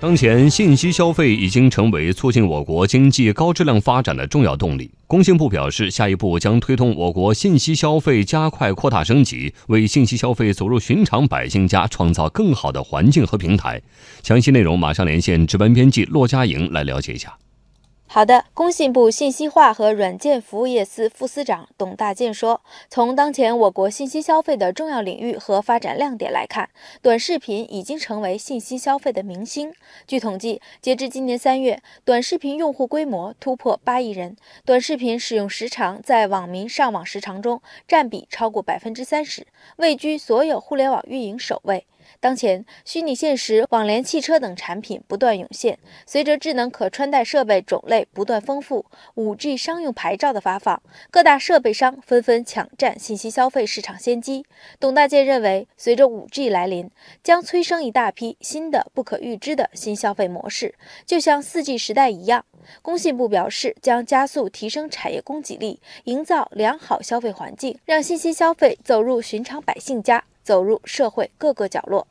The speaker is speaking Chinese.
当前，信息消费已经成为促进我国经济高质量发展的重要动力。工信部表示，下一步将推动我国信息消费加快扩大升级，为信息消费走入寻常百姓家创造更好的环境和平台。详细内容，马上连线值班编辑骆佳莹来了解一下。好的，工信部信息化和软件服务业司副司长董大建说：“从当前我国信息消费的重要领域和发展亮点来看，短视频已经成为信息消费的明星。据统计，截至今年三月，短视频用户规模突破八亿人，短视频使用时长在网民上网时长中占比超过百分之三十，位居所有互联网运营首位。”当前，虚拟现实、网联汽车等产品不断涌现。随着智能可穿戴设备种类不断丰富，5G 商用牌照的发放，各大设备商纷纷抢占信息消费市场先机。董大建认为，随着 5G 来临，将催生一大批新的不可预知的新消费模式，就像 4G 时代一样。工信部表示，将加速提升产业供给力，营造良好消费环境，让信息消费走入寻常百姓家。走入社会各个角落。